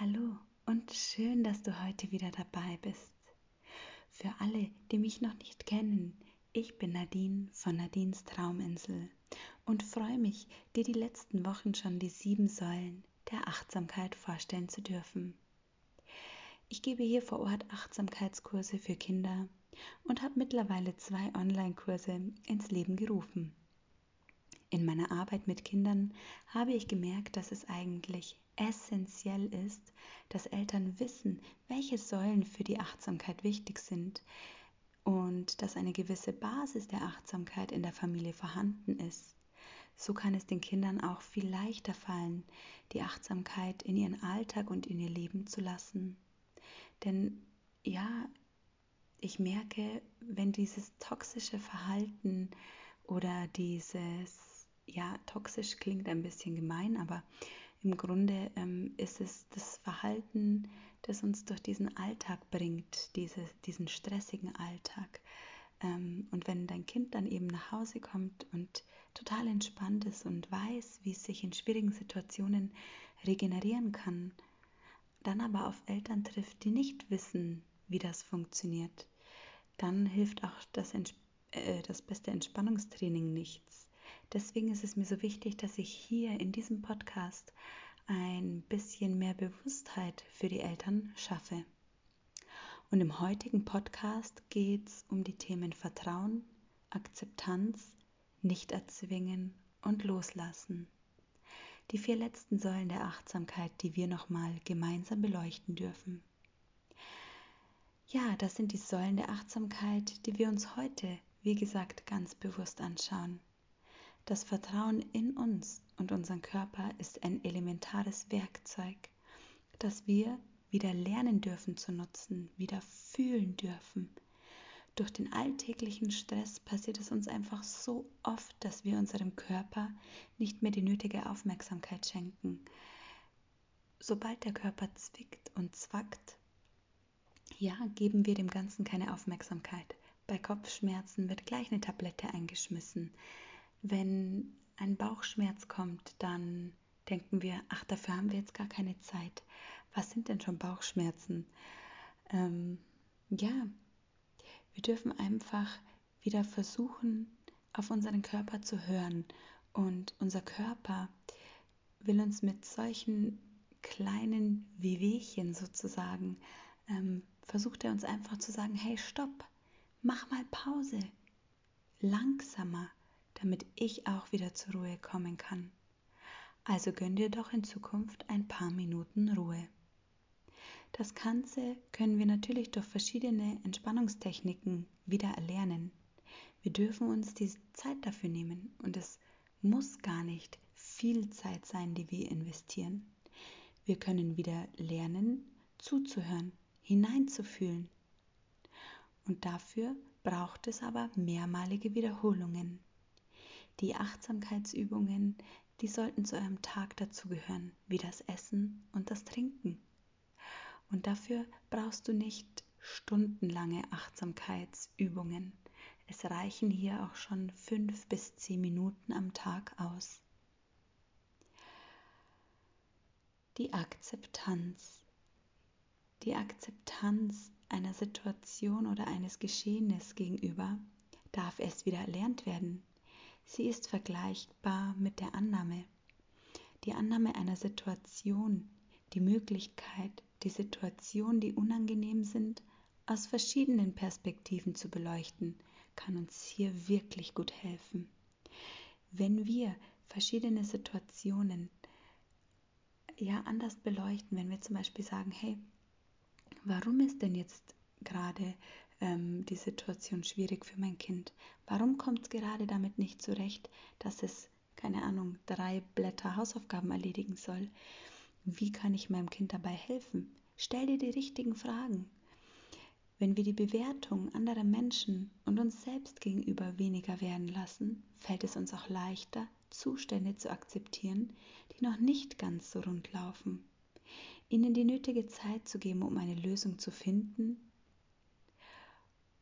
Hallo und schön, dass du heute wieder dabei bist. Für alle, die mich noch nicht kennen, ich bin Nadine von Nadines Trauminsel und freue mich, dir die letzten Wochen schon die sieben Säulen der Achtsamkeit vorstellen zu dürfen. Ich gebe hier vor Ort Achtsamkeitskurse für Kinder und habe mittlerweile zwei Online-Kurse ins Leben gerufen. In meiner Arbeit mit Kindern habe ich gemerkt, dass es eigentlich essentiell ist, dass Eltern wissen, welche Säulen für die Achtsamkeit wichtig sind und dass eine gewisse Basis der Achtsamkeit in der Familie vorhanden ist. So kann es den Kindern auch viel leichter fallen, die Achtsamkeit in ihren Alltag und in ihr Leben zu lassen. Denn ja, ich merke, wenn dieses toxische Verhalten oder dieses, ja, toxisch klingt ein bisschen gemein, aber im Grunde ähm, ist es das Verhalten, das uns durch diesen Alltag bringt, diese, diesen stressigen Alltag. Ähm, und wenn dein Kind dann eben nach Hause kommt und total entspannt ist und weiß, wie es sich in schwierigen Situationen regenerieren kann, dann aber auf Eltern trifft, die nicht wissen, wie das funktioniert, dann hilft auch das, äh, das beste Entspannungstraining nichts. Deswegen ist es mir so wichtig, dass ich hier in diesem Podcast ein bisschen mehr Bewusstheit für die Eltern schaffe. Und im heutigen Podcast geht es um die Themen Vertrauen, Akzeptanz, nicht erzwingen und loslassen. Die vier letzten Säulen der Achtsamkeit, die wir nochmal gemeinsam beleuchten dürfen. Ja, das sind die Säulen der Achtsamkeit, die wir uns heute, wie gesagt, ganz bewusst anschauen. Das Vertrauen in uns und unseren Körper ist ein elementares Werkzeug, das wir wieder lernen dürfen zu nutzen, wieder fühlen dürfen. Durch den alltäglichen Stress passiert es uns einfach so oft, dass wir unserem Körper nicht mehr die nötige Aufmerksamkeit schenken. Sobald der Körper zwickt und zwackt, ja, geben wir dem Ganzen keine Aufmerksamkeit. Bei Kopfschmerzen wird gleich eine Tablette eingeschmissen. Wenn ein Bauchschmerz kommt, dann denken wir, ach, dafür haben wir jetzt gar keine Zeit. Was sind denn schon Bauchschmerzen? Ähm, ja, wir dürfen einfach wieder versuchen, auf unseren Körper zu hören. Und unser Körper will uns mit solchen kleinen Wehwehchen sozusagen, ähm, versucht er uns einfach zu sagen, hey, stopp, mach mal Pause, langsamer, damit ich auch wieder zur Ruhe kommen kann. Also gönn dir doch in Zukunft ein paar Minuten Ruhe. Das Ganze können wir natürlich durch verschiedene Entspannungstechniken wieder erlernen. Wir dürfen uns die Zeit dafür nehmen und es muss gar nicht viel Zeit sein, die wir investieren. Wir können wieder lernen, zuzuhören, hineinzufühlen. Und dafür braucht es aber mehrmalige Wiederholungen. Die Achtsamkeitsübungen, die sollten zu eurem Tag dazugehören, wie das Essen und das Trinken. Und dafür brauchst du nicht stundenlange Achtsamkeitsübungen. Es reichen hier auch schon fünf bis zehn Minuten am Tag aus. Die Akzeptanz. Die Akzeptanz einer Situation oder eines Geschehens gegenüber darf erst wieder erlernt werden. Sie ist vergleichbar mit der Annahme. Die Annahme einer Situation, die Möglichkeit, die Situationen, die unangenehm sind, aus verschiedenen Perspektiven zu beleuchten, kann uns hier wirklich gut helfen. Wenn wir verschiedene Situationen ja anders beleuchten, wenn wir zum Beispiel sagen, hey, warum ist denn jetzt gerade ähm, die Situation schwierig für mein Kind? Warum kommt es gerade damit nicht zurecht, dass es, keine Ahnung, drei Blätter Hausaufgaben erledigen soll? Wie kann ich meinem Kind dabei helfen? Stell dir die richtigen Fragen. Wenn wir die Bewertung anderer Menschen und uns selbst gegenüber weniger werden lassen, fällt es uns auch leichter, Zustände zu akzeptieren, die noch nicht ganz so rund laufen. Ihnen die nötige Zeit zu geben, um eine Lösung zu finden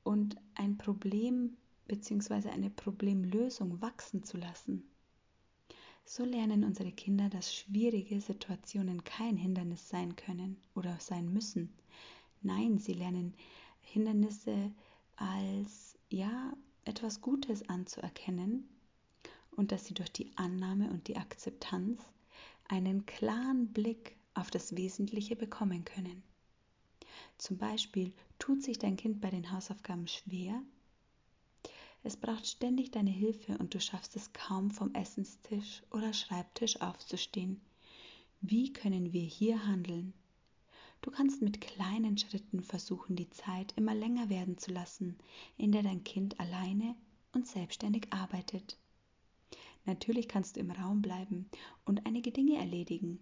und ein Problem bzw. eine Problemlösung wachsen zu lassen. So lernen unsere Kinder, dass schwierige Situationen kein Hindernis sein können oder sein müssen. Nein, sie lernen Hindernisse als ja etwas Gutes anzuerkennen und dass sie durch die Annahme und die Akzeptanz einen klaren Blick auf das Wesentliche bekommen können. Zum Beispiel tut sich dein Kind bei den Hausaufgaben schwer, es braucht ständig deine Hilfe und du schaffst es kaum vom Essenstisch oder Schreibtisch aufzustehen. Wie können wir hier handeln? Du kannst mit kleinen Schritten versuchen, die Zeit immer länger werden zu lassen, in der dein Kind alleine und selbstständig arbeitet. Natürlich kannst du im Raum bleiben und einige Dinge erledigen,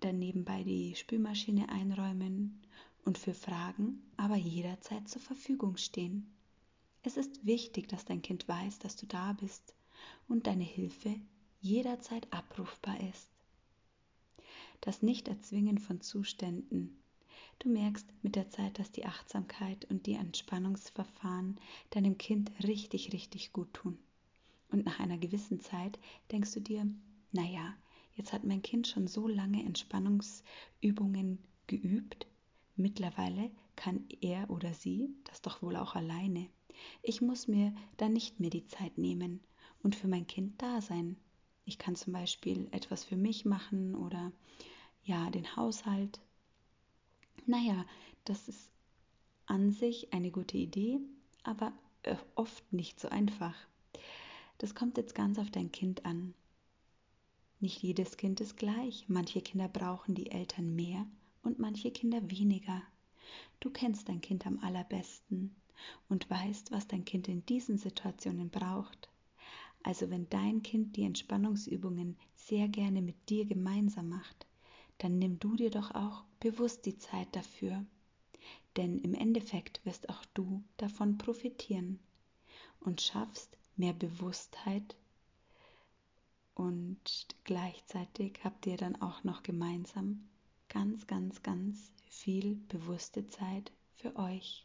dann nebenbei die Spülmaschine einräumen und für Fragen aber jederzeit zur Verfügung stehen. Es ist wichtig, dass dein Kind weiß, dass du da bist und deine Hilfe jederzeit abrufbar ist. Das Nicht-Erzwingen von Zuständen. Du merkst mit der Zeit, dass die Achtsamkeit und die Entspannungsverfahren deinem Kind richtig, richtig gut tun. Und nach einer gewissen Zeit denkst du dir, naja, jetzt hat mein Kind schon so lange Entspannungsübungen geübt, mittlerweile kann er oder sie das doch wohl auch alleine. Ich muss mir dann nicht mehr die Zeit nehmen und für mein Kind da sein. Ich kann zum Beispiel etwas für mich machen oder ja, den Haushalt. Naja, das ist an sich eine gute Idee, aber oft nicht so einfach. Das kommt jetzt ganz auf dein Kind an. Nicht jedes Kind ist gleich. Manche Kinder brauchen die Eltern mehr und manche Kinder weniger. Du kennst dein Kind am allerbesten und weißt, was dein Kind in diesen Situationen braucht. Also wenn dein Kind die Entspannungsübungen sehr gerne mit dir gemeinsam macht, dann nimm du dir doch auch bewusst die Zeit dafür. Denn im Endeffekt wirst auch du davon profitieren und schaffst mehr Bewusstheit und gleichzeitig habt ihr dann auch noch gemeinsam ganz, ganz, ganz viel bewusste Zeit für euch.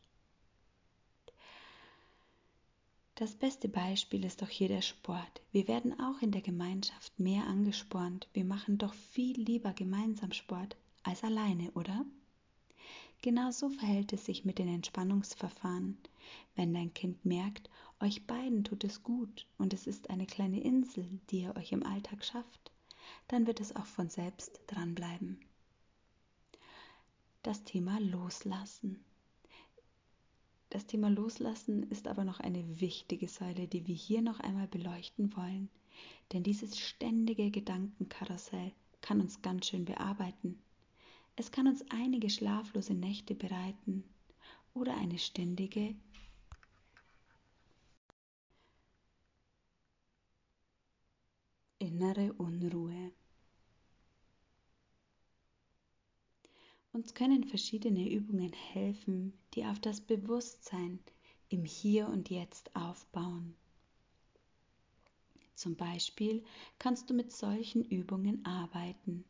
Das beste Beispiel ist doch hier der Sport. Wir werden auch in der Gemeinschaft mehr angespornt. Wir machen doch viel lieber gemeinsam Sport als alleine, oder? Genauso verhält es sich mit den Entspannungsverfahren. Wenn dein Kind merkt, euch beiden tut es gut und es ist eine kleine Insel, die ihr euch im Alltag schafft, dann wird es auch von selbst dranbleiben. Das Thema Loslassen. Das Thema Loslassen ist aber noch eine wichtige Säule, die wir hier noch einmal beleuchten wollen. Denn dieses ständige Gedankenkarussell kann uns ganz schön bearbeiten. Es kann uns einige schlaflose Nächte bereiten oder eine ständige innere Unruhe. Uns können verschiedene Übungen helfen, die auf das Bewusstsein im Hier und Jetzt aufbauen. Zum Beispiel kannst du mit solchen Übungen arbeiten.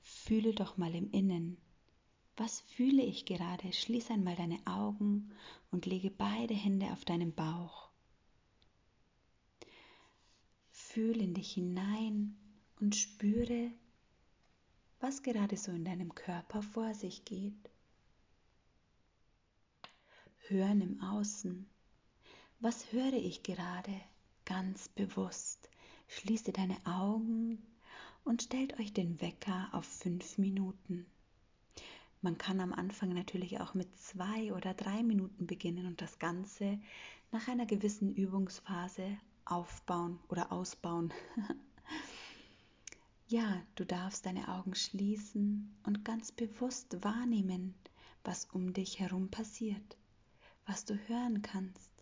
Fühle doch mal im Innen. Was fühle ich gerade? Schließ einmal deine Augen und lege beide Hände auf deinen Bauch. Fühle in dich hinein und spüre, was gerade so in deinem Körper vor sich geht. Hören im Außen. Was höre ich gerade? Ganz bewusst. Schließe deine Augen und stellt euch den Wecker auf fünf Minuten. Man kann am Anfang natürlich auch mit zwei oder drei Minuten beginnen und das Ganze nach einer gewissen Übungsphase aufbauen oder ausbauen. Ja, du darfst deine Augen schließen und ganz bewusst wahrnehmen, was um dich herum passiert, was du hören kannst.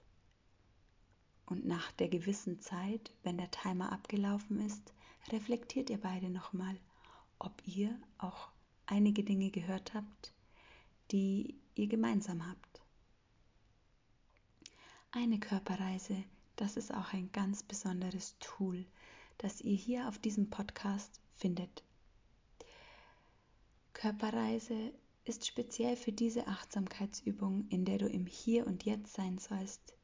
Und nach der gewissen Zeit, wenn der Timer abgelaufen ist, reflektiert ihr beide nochmal, ob ihr auch einige Dinge gehört habt, die ihr gemeinsam habt. Eine Körperreise, das ist auch ein ganz besonderes Tool, das ihr hier auf diesem Podcast findet. Körperreise ist speziell für diese Achtsamkeitsübung, in der du im Hier und Jetzt sein sollst.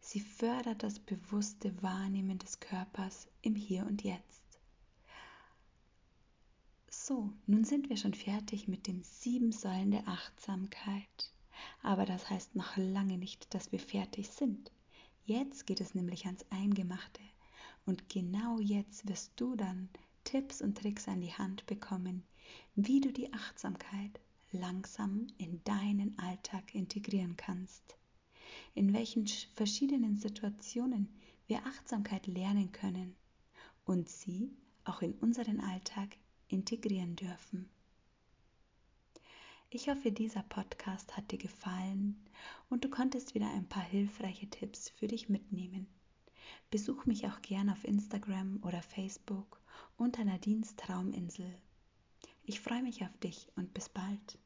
Sie fördert das bewusste Wahrnehmen des Körpers im Hier und Jetzt. So, nun sind wir schon fertig mit den sieben Säulen der Achtsamkeit. Aber das heißt noch lange nicht, dass wir fertig sind. Jetzt geht es nämlich ans Eingemachte. Und genau jetzt wirst du dann Tipps und Tricks an die Hand bekommen, wie du die Achtsamkeit langsam in deinen Alltag integrieren kannst in welchen verschiedenen Situationen wir Achtsamkeit lernen können und sie auch in unseren Alltag integrieren dürfen. Ich hoffe, dieser Podcast hat dir gefallen und du konntest wieder ein paar hilfreiche Tipps für dich mitnehmen. Besuch mich auch gern auf Instagram oder Facebook unter Nadines Trauminsel. Ich freue mich auf dich und bis bald.